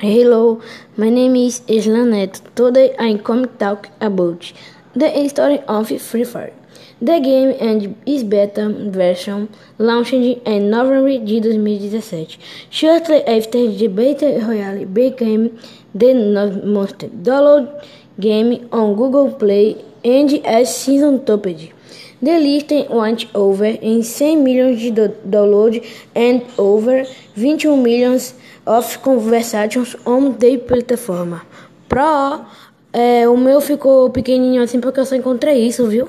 Hello, my name is Islan Neto. Today I'm come talk about the story of Free Fire. The game and its beta version launched in November de 2017. Shortly after the battle royale became the most downloaded game on Google Play and as season topped. The list went over 100 millions de downloads and over 21 millions of conversations on the plataforma. Pro, é, o meu ficou pequenininho assim porque eu só encontrei isso, viu?